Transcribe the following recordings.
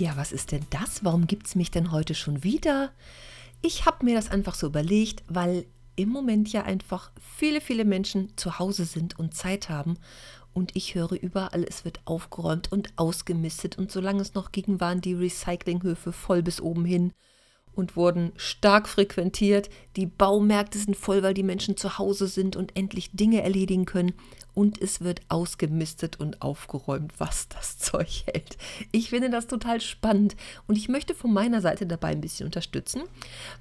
Ja, was ist denn das? Warum gibt es mich denn heute schon wieder? Ich habe mir das einfach so überlegt, weil im Moment ja einfach viele, viele Menschen zu Hause sind und Zeit haben. Und ich höre überall, es wird aufgeräumt und ausgemistet. Und solange es noch ging, waren die Recyclinghöfe voll bis oben hin und wurden stark frequentiert. Die Baumärkte sind voll, weil die Menschen zu Hause sind und endlich Dinge erledigen können und es wird ausgemistet und aufgeräumt, was das Zeug hält. Ich finde das total spannend und ich möchte von meiner Seite dabei ein bisschen unterstützen.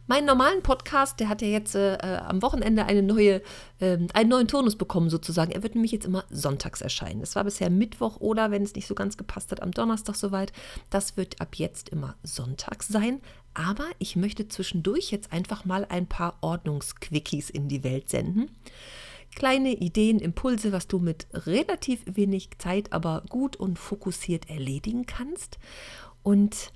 Meinen normalen Podcast, der hat ja jetzt äh, am Wochenende eine neue, äh, einen neuen Turnus bekommen sozusagen. Er wird nämlich jetzt immer sonntags erscheinen. Es war bisher Mittwoch oder, wenn es nicht so ganz gepasst hat, am Donnerstag soweit. Das wird ab jetzt immer sonntags sein. Aber ich möchte zwischendurch jetzt einfach mal ein paar Ordnungsquickies in die Welt senden kleine Ideen, Impulse, was du mit relativ wenig Zeit, aber gut und fokussiert erledigen kannst. Und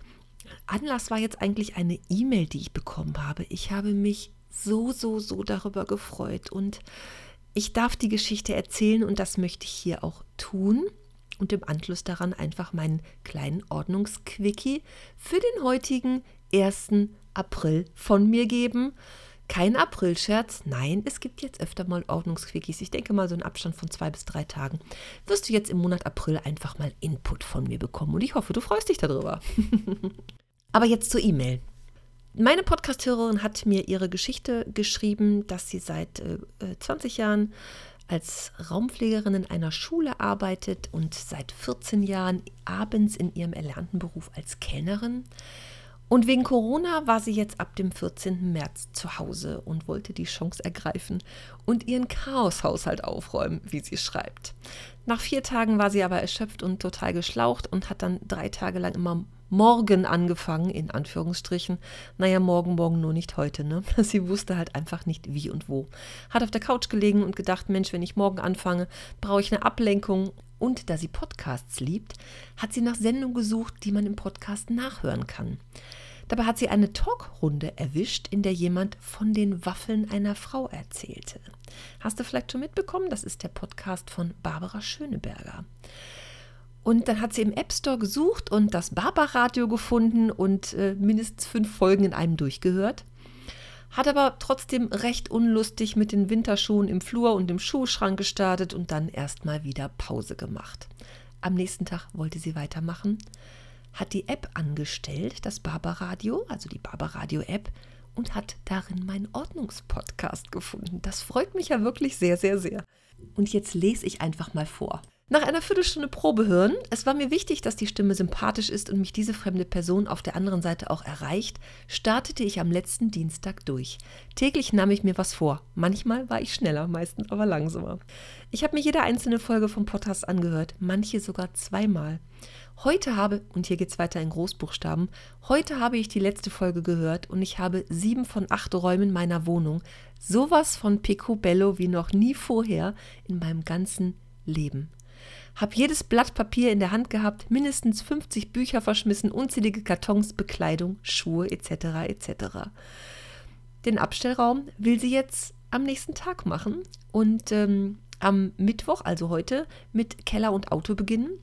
Anlass war jetzt eigentlich eine E-Mail, die ich bekommen habe. Ich habe mich so, so, so darüber gefreut und ich darf die Geschichte erzählen und das möchte ich hier auch tun und im Anschluss daran einfach meinen kleinen Ordnungsquickie für den heutigen 1. April von mir geben. Kein Aprilscherz, nein, es gibt jetzt öfter mal Ordnungsquickies. Ich denke mal so einen Abstand von zwei bis drei Tagen. Wirst du jetzt im Monat April einfach mal Input von mir bekommen und ich hoffe, du freust dich darüber. Aber jetzt zur E-Mail. Meine Podcasthörerin hat mir ihre Geschichte geschrieben, dass sie seit äh, 20 Jahren als Raumpflegerin in einer Schule arbeitet und seit 14 Jahren abends in ihrem erlernten Beruf als Kellnerin und wegen Corona war sie jetzt ab dem 14. März zu Hause und wollte die Chance ergreifen und ihren Chaoshaushalt aufräumen, wie sie schreibt. Nach vier Tagen war sie aber erschöpft und total geschlaucht und hat dann drei Tage lang immer morgen angefangen, in Anführungsstrichen. Naja, morgen, morgen nur nicht heute, ne? Sie wusste halt einfach nicht wie und wo. Hat auf der Couch gelegen und gedacht, Mensch, wenn ich morgen anfange, brauche ich eine Ablenkung. Und da sie Podcasts liebt, hat sie nach Sendungen gesucht, die man im Podcast nachhören kann. Dabei hat sie eine Talkrunde erwischt, in der jemand von den Waffeln einer Frau erzählte. Hast du vielleicht schon mitbekommen? Das ist der Podcast von Barbara Schöneberger. Und dann hat sie im App Store gesucht und das Barbaradio gefunden und äh, mindestens fünf Folgen in einem durchgehört. Hat aber trotzdem recht unlustig mit den Winterschuhen im Flur und im Schuhschrank gestartet und dann erstmal wieder Pause gemacht. Am nächsten Tag wollte sie weitermachen, hat die App angestellt, das Barbaradio, also die Barbaradio-App, und hat darin meinen Ordnungspodcast gefunden. Das freut mich ja wirklich sehr, sehr, sehr. Und jetzt lese ich einfach mal vor. Nach einer Viertelstunde Probe hören, es war mir wichtig, dass die Stimme sympathisch ist und mich diese fremde Person auf der anderen Seite auch erreicht, startete ich am letzten Dienstag durch. Täglich nahm ich mir was vor. Manchmal war ich schneller, meistens aber langsamer. Ich habe mir jede einzelne Folge vom Podcast angehört, manche sogar zweimal. Heute habe, und hier geht es weiter in Großbuchstaben, heute habe ich die letzte Folge gehört und ich habe sieben von acht Räumen meiner Wohnung sowas von Picobello wie noch nie vorher in meinem ganzen Leben. Hab jedes Blatt Papier in der Hand gehabt, mindestens 50 Bücher verschmissen, unzählige Kartons, Bekleidung, Schuhe etc. etc. Den Abstellraum will sie jetzt am nächsten Tag machen und ähm, am Mittwoch, also heute, mit Keller und Auto beginnen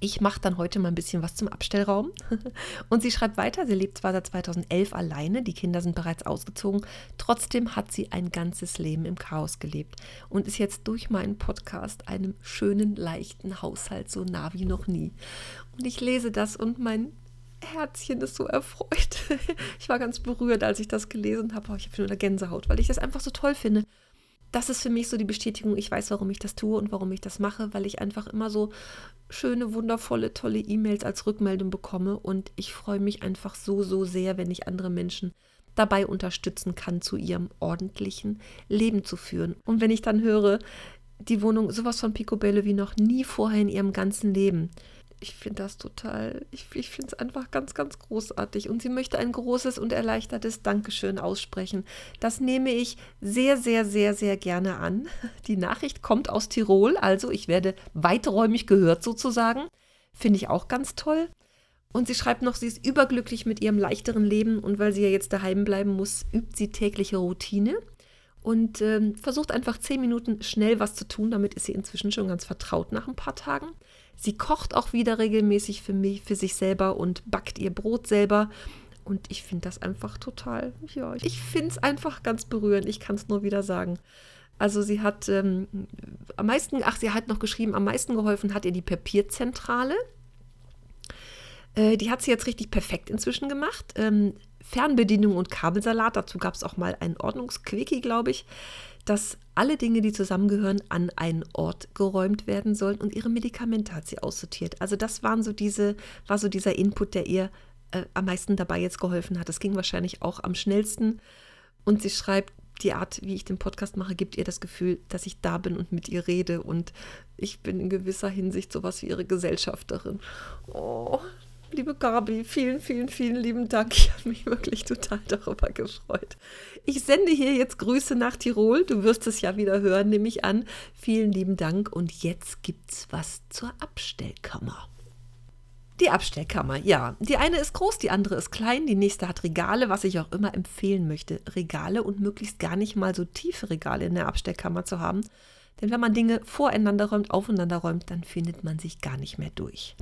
ich mache dann heute mal ein bisschen was zum Abstellraum. Und sie schreibt weiter, sie lebt zwar seit 2011 alleine, die Kinder sind bereits ausgezogen, trotzdem hat sie ein ganzes Leben im Chaos gelebt und ist jetzt durch meinen Podcast einem schönen, leichten Haushalt so nah wie noch nie. Und ich lese das und mein Herzchen ist so erfreut. Ich war ganz berührt, als ich das gelesen habe. Ich habe schon eine Gänsehaut, weil ich das einfach so toll finde das ist für mich so die Bestätigung, ich weiß, warum ich das tue und warum ich das mache, weil ich einfach immer so schöne, wundervolle, tolle E-Mails als Rückmeldung bekomme und ich freue mich einfach so, so sehr, wenn ich andere Menschen dabei unterstützen kann, zu ihrem ordentlichen Leben zu führen. Und wenn ich dann höre, die Wohnung sowas von Picobello wie noch nie vorher in ihrem ganzen Leben. Ich finde das total, ich, ich finde es einfach ganz, ganz großartig. Und sie möchte ein großes und erleichtertes Dankeschön aussprechen. Das nehme ich sehr, sehr, sehr, sehr gerne an. Die Nachricht kommt aus Tirol, also ich werde weiträumig gehört sozusagen. Finde ich auch ganz toll. Und sie schreibt noch, sie ist überglücklich mit ihrem leichteren Leben und weil sie ja jetzt daheim bleiben muss, übt sie tägliche Routine und ähm, versucht einfach zehn Minuten schnell was zu tun. Damit ist sie inzwischen schon ganz vertraut nach ein paar Tagen. Sie kocht auch wieder regelmäßig für mich, für sich selber und backt ihr Brot selber. Und ich finde das einfach total, ja, ich finde es einfach ganz berührend. Ich kann es nur wieder sagen. Also sie hat ähm, am meisten, ach, sie hat noch geschrieben, am meisten geholfen hat ihr die Papierzentrale. Äh, die hat sie jetzt richtig perfekt inzwischen gemacht. Ähm, Fernbedienung und Kabelsalat, dazu gab es auch mal ein Ordnungsquickie, glaube ich, dass alle Dinge, die zusammengehören, an einen Ort geräumt werden sollen und ihre Medikamente hat sie aussortiert. Also das waren so diese, war so dieser Input, der ihr äh, am meisten dabei jetzt geholfen hat. Das ging wahrscheinlich auch am schnellsten. Und sie schreibt, die Art, wie ich den Podcast mache, gibt ihr das Gefühl, dass ich da bin und mit ihr rede. Und ich bin in gewisser Hinsicht sowas wie ihre Gesellschafterin. Oh, liebe Gabi, vielen, vielen, vielen lieben Dank. Ich habe mich wirklich total darüber gefreut. Ich sende hier jetzt Grüße nach Tirol. Du wirst es ja wieder hören, nehme ich an. Vielen lieben Dank. Und jetzt gibt's was zur Abstellkammer. Die Abstellkammer, ja. Die eine ist groß, die andere ist klein, die nächste hat Regale, was ich auch immer empfehlen möchte. Regale und möglichst gar nicht mal so tiefe Regale in der Abstellkammer zu haben, denn wenn man Dinge voreinander räumt, aufeinander räumt, dann findet man sich gar nicht mehr durch.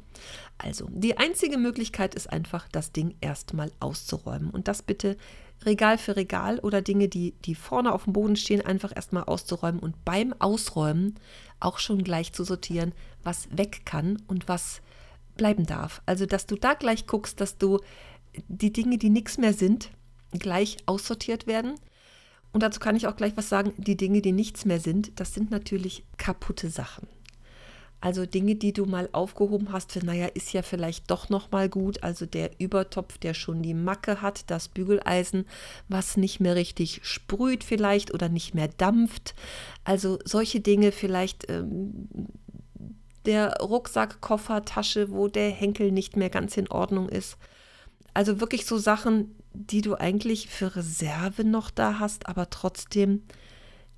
Also, die einzige Möglichkeit ist einfach, das Ding erstmal auszuräumen. Und das bitte Regal für Regal oder Dinge, die, die vorne auf dem Boden stehen, einfach erstmal auszuräumen und beim Ausräumen auch schon gleich zu sortieren, was weg kann und was bleiben darf. Also, dass du da gleich guckst, dass du die Dinge, die nichts mehr sind, gleich aussortiert werden und dazu kann ich auch gleich was sagen. Die Dinge, die nichts mehr sind, das sind natürlich kaputte Sachen. Also Dinge, die du mal aufgehoben hast, für naja, ist ja vielleicht doch noch mal gut. Also der Übertopf, der schon die Macke hat, das Bügeleisen, was nicht mehr richtig sprüht vielleicht oder nicht mehr dampft. Also solche Dinge vielleicht ähm, der Rucksack, Koffer, Tasche, wo der Henkel nicht mehr ganz in Ordnung ist. Also wirklich so Sachen, die du eigentlich für Reserve noch da hast, aber trotzdem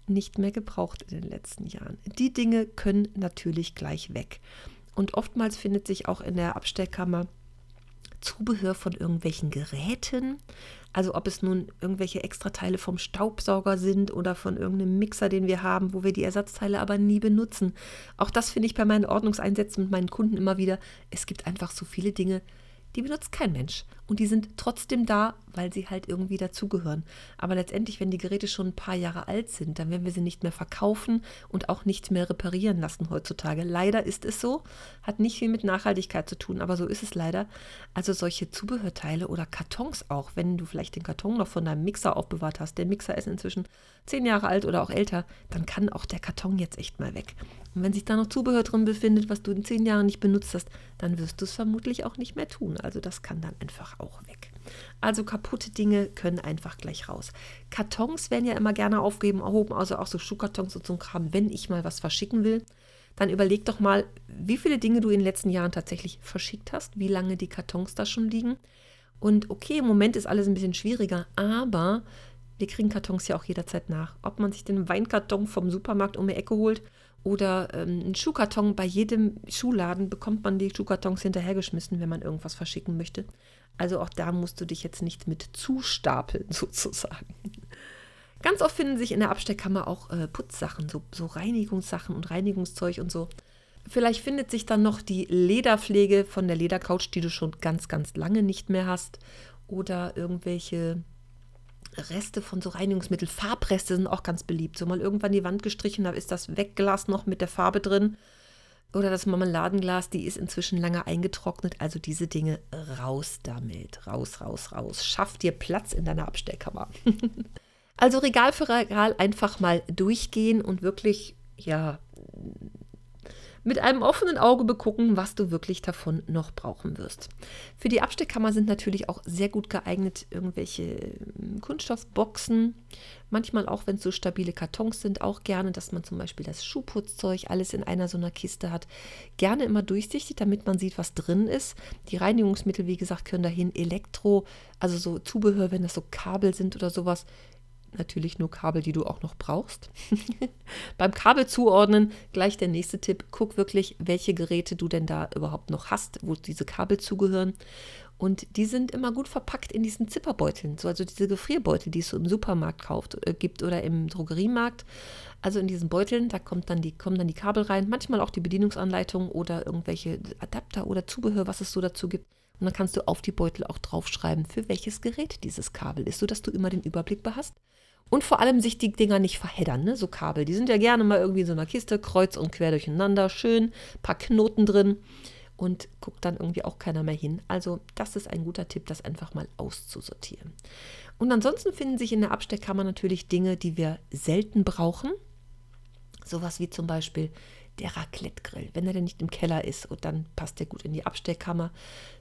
nicht mehr gebraucht in den letzten Jahren. Die Dinge können natürlich gleich weg. Und oftmals findet sich auch in der Abstellkammer Zubehör von irgendwelchen Geräten. Also ob es nun irgendwelche Extrateile vom Staubsauger sind oder von irgendeinem Mixer, den wir haben, wo wir die Ersatzteile aber nie benutzen. Auch das finde ich bei meinen Ordnungseinsätzen mit meinen Kunden immer wieder. Es gibt einfach so viele Dinge, die benutzt kein Mensch. Und die sind trotzdem da, weil sie halt irgendwie dazugehören. Aber letztendlich, wenn die Geräte schon ein paar Jahre alt sind, dann werden wir sie nicht mehr verkaufen und auch nicht mehr reparieren lassen heutzutage. Leider ist es so. Hat nicht viel mit Nachhaltigkeit zu tun, aber so ist es leider. Also solche Zubehörteile oder Kartons auch, wenn du vielleicht den Karton noch von deinem Mixer aufbewahrt hast. Der Mixer ist inzwischen zehn Jahre alt oder auch älter, dann kann auch der Karton jetzt echt mal weg. Und wenn sich da noch Zubehör drin befindet, was du in zehn Jahren nicht benutzt hast, dann wirst du es vermutlich auch nicht mehr tun. Also das kann dann einfach auch weg. Also kaputte Dinge können einfach gleich raus. Kartons werden ja immer gerne aufgeben, erhoben, also auch so Schuhkartons und so ein Kram, wenn ich mal was verschicken will. Dann überleg doch mal, wie viele Dinge du in den letzten Jahren tatsächlich verschickt hast, wie lange die Kartons da schon liegen. Und okay, im Moment ist alles ein bisschen schwieriger, aber wir kriegen Kartons ja auch jederzeit nach. Ob man sich den Weinkarton vom Supermarkt um die Ecke holt oder ähm, einen Schuhkarton. Bei jedem Schuhladen bekommt man die Schuhkartons hinterhergeschmissen, wenn man irgendwas verschicken möchte. Also auch da musst du dich jetzt nicht mit zustapeln, sozusagen. Ganz oft finden sich in der Abstellkammer auch äh, Putzsachen, so, so Reinigungssachen und Reinigungszeug und so. Vielleicht findet sich dann noch die Lederpflege von der Ledercouch, die du schon ganz, ganz lange nicht mehr hast. Oder irgendwelche Reste von so Reinigungsmittel, Farbreste sind auch ganz beliebt. So mal irgendwann die Wand gestrichen, da ist das Wegglas noch mit der Farbe drin. Oder das Marmeladenglas, die ist inzwischen lange eingetrocknet. Also diese Dinge raus damit. Raus, raus, raus. Schaff dir Platz in deiner Abstellkammer. also Regal für Regal einfach mal durchgehen und wirklich, ja, mit einem offenen Auge begucken, was du wirklich davon noch brauchen wirst. Für die Absteckkammer sind natürlich auch sehr gut geeignet irgendwelche ähm, Kunststoffboxen. Manchmal auch, wenn es so stabile Kartons sind, auch gerne, dass man zum Beispiel das Schuhputzzeug alles in einer so einer Kiste hat. Gerne immer durchsichtig, damit man sieht, was drin ist. Die Reinigungsmittel, wie gesagt, können dahin. Elektro, also so Zubehör, wenn das so Kabel sind oder sowas, natürlich nur Kabel, die du auch noch brauchst. Beim Kabel zuordnen gleich der nächste Tipp. Guck wirklich, welche Geräte du denn da überhaupt noch hast, wo diese Kabel zugehören. Und die sind immer gut verpackt in diesen Zipperbeuteln, so, also diese Gefrierbeutel, die es so im Supermarkt kauft, äh, gibt oder im Drogeriemarkt. Also in diesen Beuteln, da kommt dann die, kommen dann die Kabel rein, manchmal auch die Bedienungsanleitung oder irgendwelche Adapter oder Zubehör, was es so dazu gibt. Und dann kannst du auf die Beutel auch draufschreiben, für welches Gerät dieses Kabel ist, sodass du immer den Überblick behast. Und vor allem sich die Dinger nicht verheddern, ne? so Kabel. Die sind ja gerne mal irgendwie in so einer Kiste, kreuz und quer durcheinander, schön, paar Knoten drin und guckt dann irgendwie auch keiner mehr hin. Also das ist ein guter Tipp, das einfach mal auszusortieren. Und ansonsten finden sich in der Absteckkammer natürlich Dinge, die wir selten brauchen. Sowas wie zum Beispiel der Raclette-Grill, wenn er denn nicht im Keller ist und dann passt der gut in die Absteckkammer.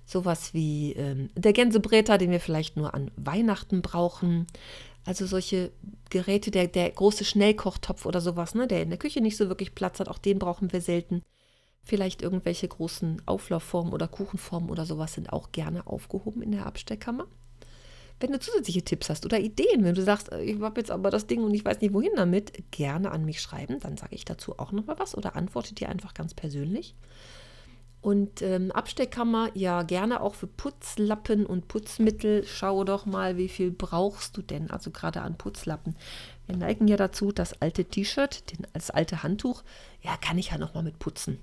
Sowas wie ähm, der Gänsebräter, den wir vielleicht nur an Weihnachten brauchen. Also solche Geräte, der, der große Schnellkochtopf oder sowas, ne, der in der Küche nicht so wirklich Platz hat, auch den brauchen wir selten. Vielleicht irgendwelche großen Auflaufformen oder Kuchenformen oder sowas sind auch gerne aufgehoben in der Absteckkammer. Wenn du zusätzliche Tipps hast oder Ideen, wenn du sagst, äh, ich habe jetzt aber das Ding und ich weiß nicht wohin damit, gerne an mich schreiben, dann sage ich dazu auch nochmal was oder antworte dir einfach ganz persönlich. Und ähm, Absteckkammer, ja, gerne auch für Putzlappen und Putzmittel. Schau doch mal, wie viel brauchst du denn? Also gerade an Putzlappen. Wir neigen ja dazu, das alte T-Shirt, das alte Handtuch, ja, kann ich ja nochmal mit putzen.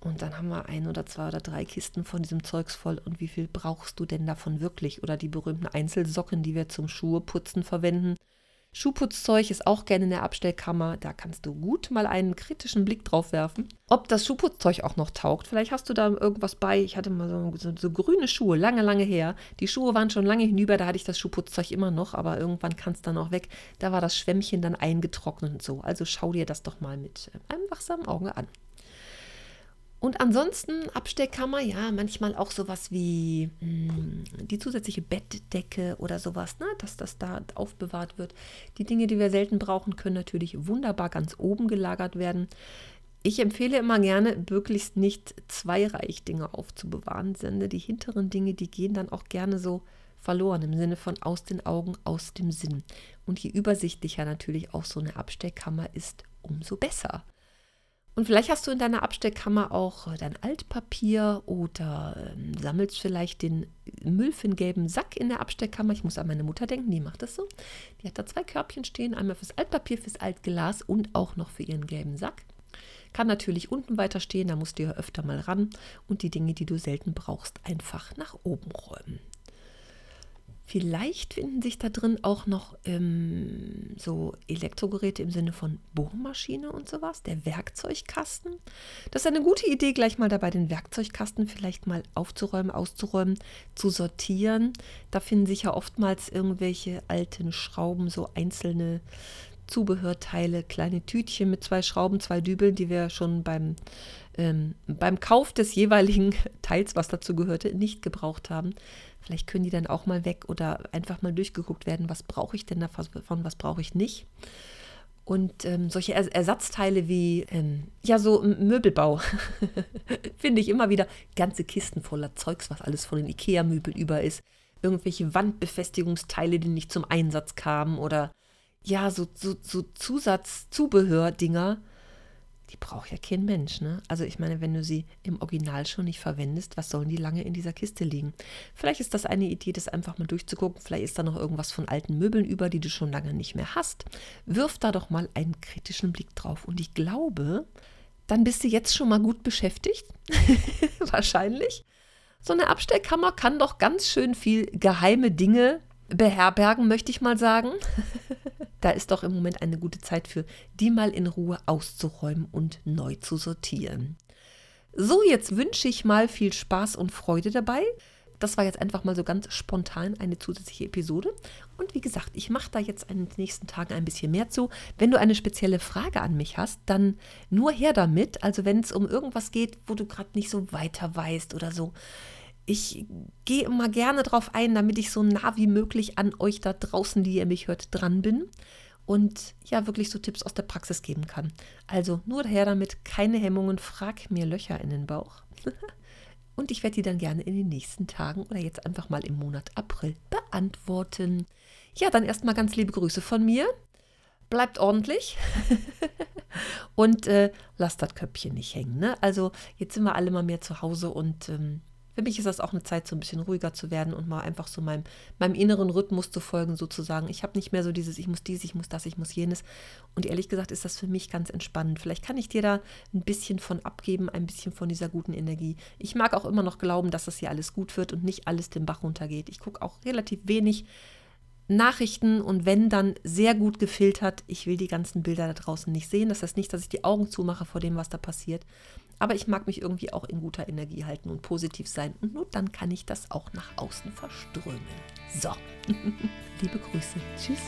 Und dann haben wir ein oder zwei oder drei Kisten von diesem Zeugs voll. Und wie viel brauchst du denn davon wirklich? Oder die berühmten Einzelsocken, die wir zum Schuheputzen verwenden. Schuhputzzeug ist auch gerne in der Abstellkammer. Da kannst du gut mal einen kritischen Blick drauf werfen. Ob das Schuhputzzeug auch noch taugt. Vielleicht hast du da irgendwas bei. Ich hatte mal so, so, so, grüne Schuhe, lange, lange her. Die Schuhe waren schon lange hinüber, da hatte ich das Schuhputzzeug immer noch, aber irgendwann kann es dann auch weg. Da war das Schwämmchen dann eingetrocknet und so. Also schau dir das doch mal mit äh, einem wachsamen Auge an. Und ansonsten Absteckkammer, ja, manchmal auch sowas wie mh, hm, die zusätzliche Bettdecke oder sowas, ne, dass das da aufbewahrt wird. Die Dinge, die wir selten brauchen, können natürlich wunderbar ganz oben gelagert werden. Ich empfehle immer gerne, möglichst nicht zwei Reichdinge aufzubewahren, sondern die hinteren Dinge, die gehen dann auch gerne so verloren im Sinne von aus den Augen, aus dem Sinn. Und je übersichtlicher natürlich auch so eine Absteckkammer ist, umso besser. Und vielleicht hast du in deiner Absteckkammer auch äh, dein Altpapier oder ähm, sammelst vielleicht den Müll für den gelben Sack in der Absteckkammer. Ich muss an meine Mutter denken, die macht das so. Die hat da zwei Körbchen stehen, einmal fürs Altpapier, fürs Altglas und auch noch für ihren gelben Sack. Kann natürlich unten weiter stehen, da musst du ja öfter mal ran und die Dinge, die du selten brauchst, einfach nach oben räumen. Vielleicht finden sich da drin auch noch ähm, so Elektrogeräte im Sinne von Bohrmaschine und sowas, der Werkzeugkasten. Das ist eine gute Idee, gleich mal dabei den Werkzeugkasten vielleicht mal aufzuräumen, auszuräumen, zu sortieren. Da finden sich ja oftmals irgendwelche alten Schrauben, so einzelne Zubehörteile, kleine Tütchen mit zwei Schrauben, zwei Dübeln, die wir schon beim, ähm, beim Kauf des jeweiligen Teils, was dazu gehörte, nicht gebraucht haben. Vielleicht können die dann auch mal weg oder einfach mal durchgeguckt werden, was brauche ich denn davon, was brauche ich nicht. Und ähm, solche Ersatzteile wie, ähm, ja, so Möbelbau, finde ich immer wieder ganze Kisten voller Zeugs, was alles von den IKEA-Möbeln über ist. Irgendwelche Wandbefestigungsteile, die nicht zum Einsatz kamen oder ja, so, so, so Zusatz-Zubehör-Dinger, die braucht ja kein Mensch, ne? Also ich meine, wenn du sie im Original schon nicht verwendest, was sollen die lange in dieser Kiste liegen? Vielleicht ist das eine Idee, das einfach mal durchzugucken. Vielleicht ist da noch irgendwas von alten Möbeln über, die du schon lange nicht mehr hast. Wirf da doch mal einen kritischen Blick drauf. Und ich glaube, dann bist du jetzt schon mal gut beschäftigt. Wahrscheinlich. So eine Abstellkammer kann doch ganz schön viel geheime Dinge beherbergen, möchte ich mal sagen. da ist doch im Moment eine gute Zeit für, die mal in Ruhe auszuräumen und neu zu sortieren. So, jetzt wünsche ich mal viel Spaß und Freude dabei. das war jetzt einfach mal so ganz spontan eine zusätzliche Episode. Und wie gesagt, ich mache da jetzt in den nächsten Tagen ein bisschen mehr zu. Wenn du eine spezielle Frage an mich hast, dann nur her damit. Also wenn es um irgendwas geht, wo du gerade nicht so weiter weißt oder so. Ich gehe immer gerne drauf ein, damit ich so nah wie möglich an euch da draußen, die ihr mich hört, dran bin und ja wirklich so Tipps aus der Praxis geben kann. Also nur her damit, keine Hemmungen, frag mir Löcher in den Bauch. und ich werde die dann gerne in den nächsten Tagen oder jetzt einfach mal im Monat April beantworten. Ja, dann erstmal ganz liebe Grüße von mir. Bleibt ordentlich und äh, lasst das Köpfchen nicht hängen. Ne? Also jetzt sind wir alle mal mehr zu Hause und ähm, für mich ist das auch eine Zeit, so ein bisschen ruhiger zu werden und mal einfach so meinem, meinem inneren Rhythmus zu folgen, sozusagen. Ich habe nicht mehr so dieses, ich muss dies, ich muss das, ich muss jenes. Und ehrlich gesagt ist das für mich ganz entspannend. Vielleicht kann ich dir da ein bisschen von abgeben, ein bisschen von dieser guten Energie. Ich mag auch immer noch glauben, dass das hier alles gut wird und nicht alles den Bach runtergeht. Ich gucke auch relativ wenig Nachrichten und wenn dann sehr gut gefiltert. Ich will die ganzen Bilder da draußen nicht sehen. Das heißt nicht, dass ich die Augen zumache vor dem, was da passiert. Aber ich mag mich irgendwie auch in guter Energie halten und positiv sein. Und nur dann kann ich das auch nach außen verströmen. So, liebe Grüße. Tschüss.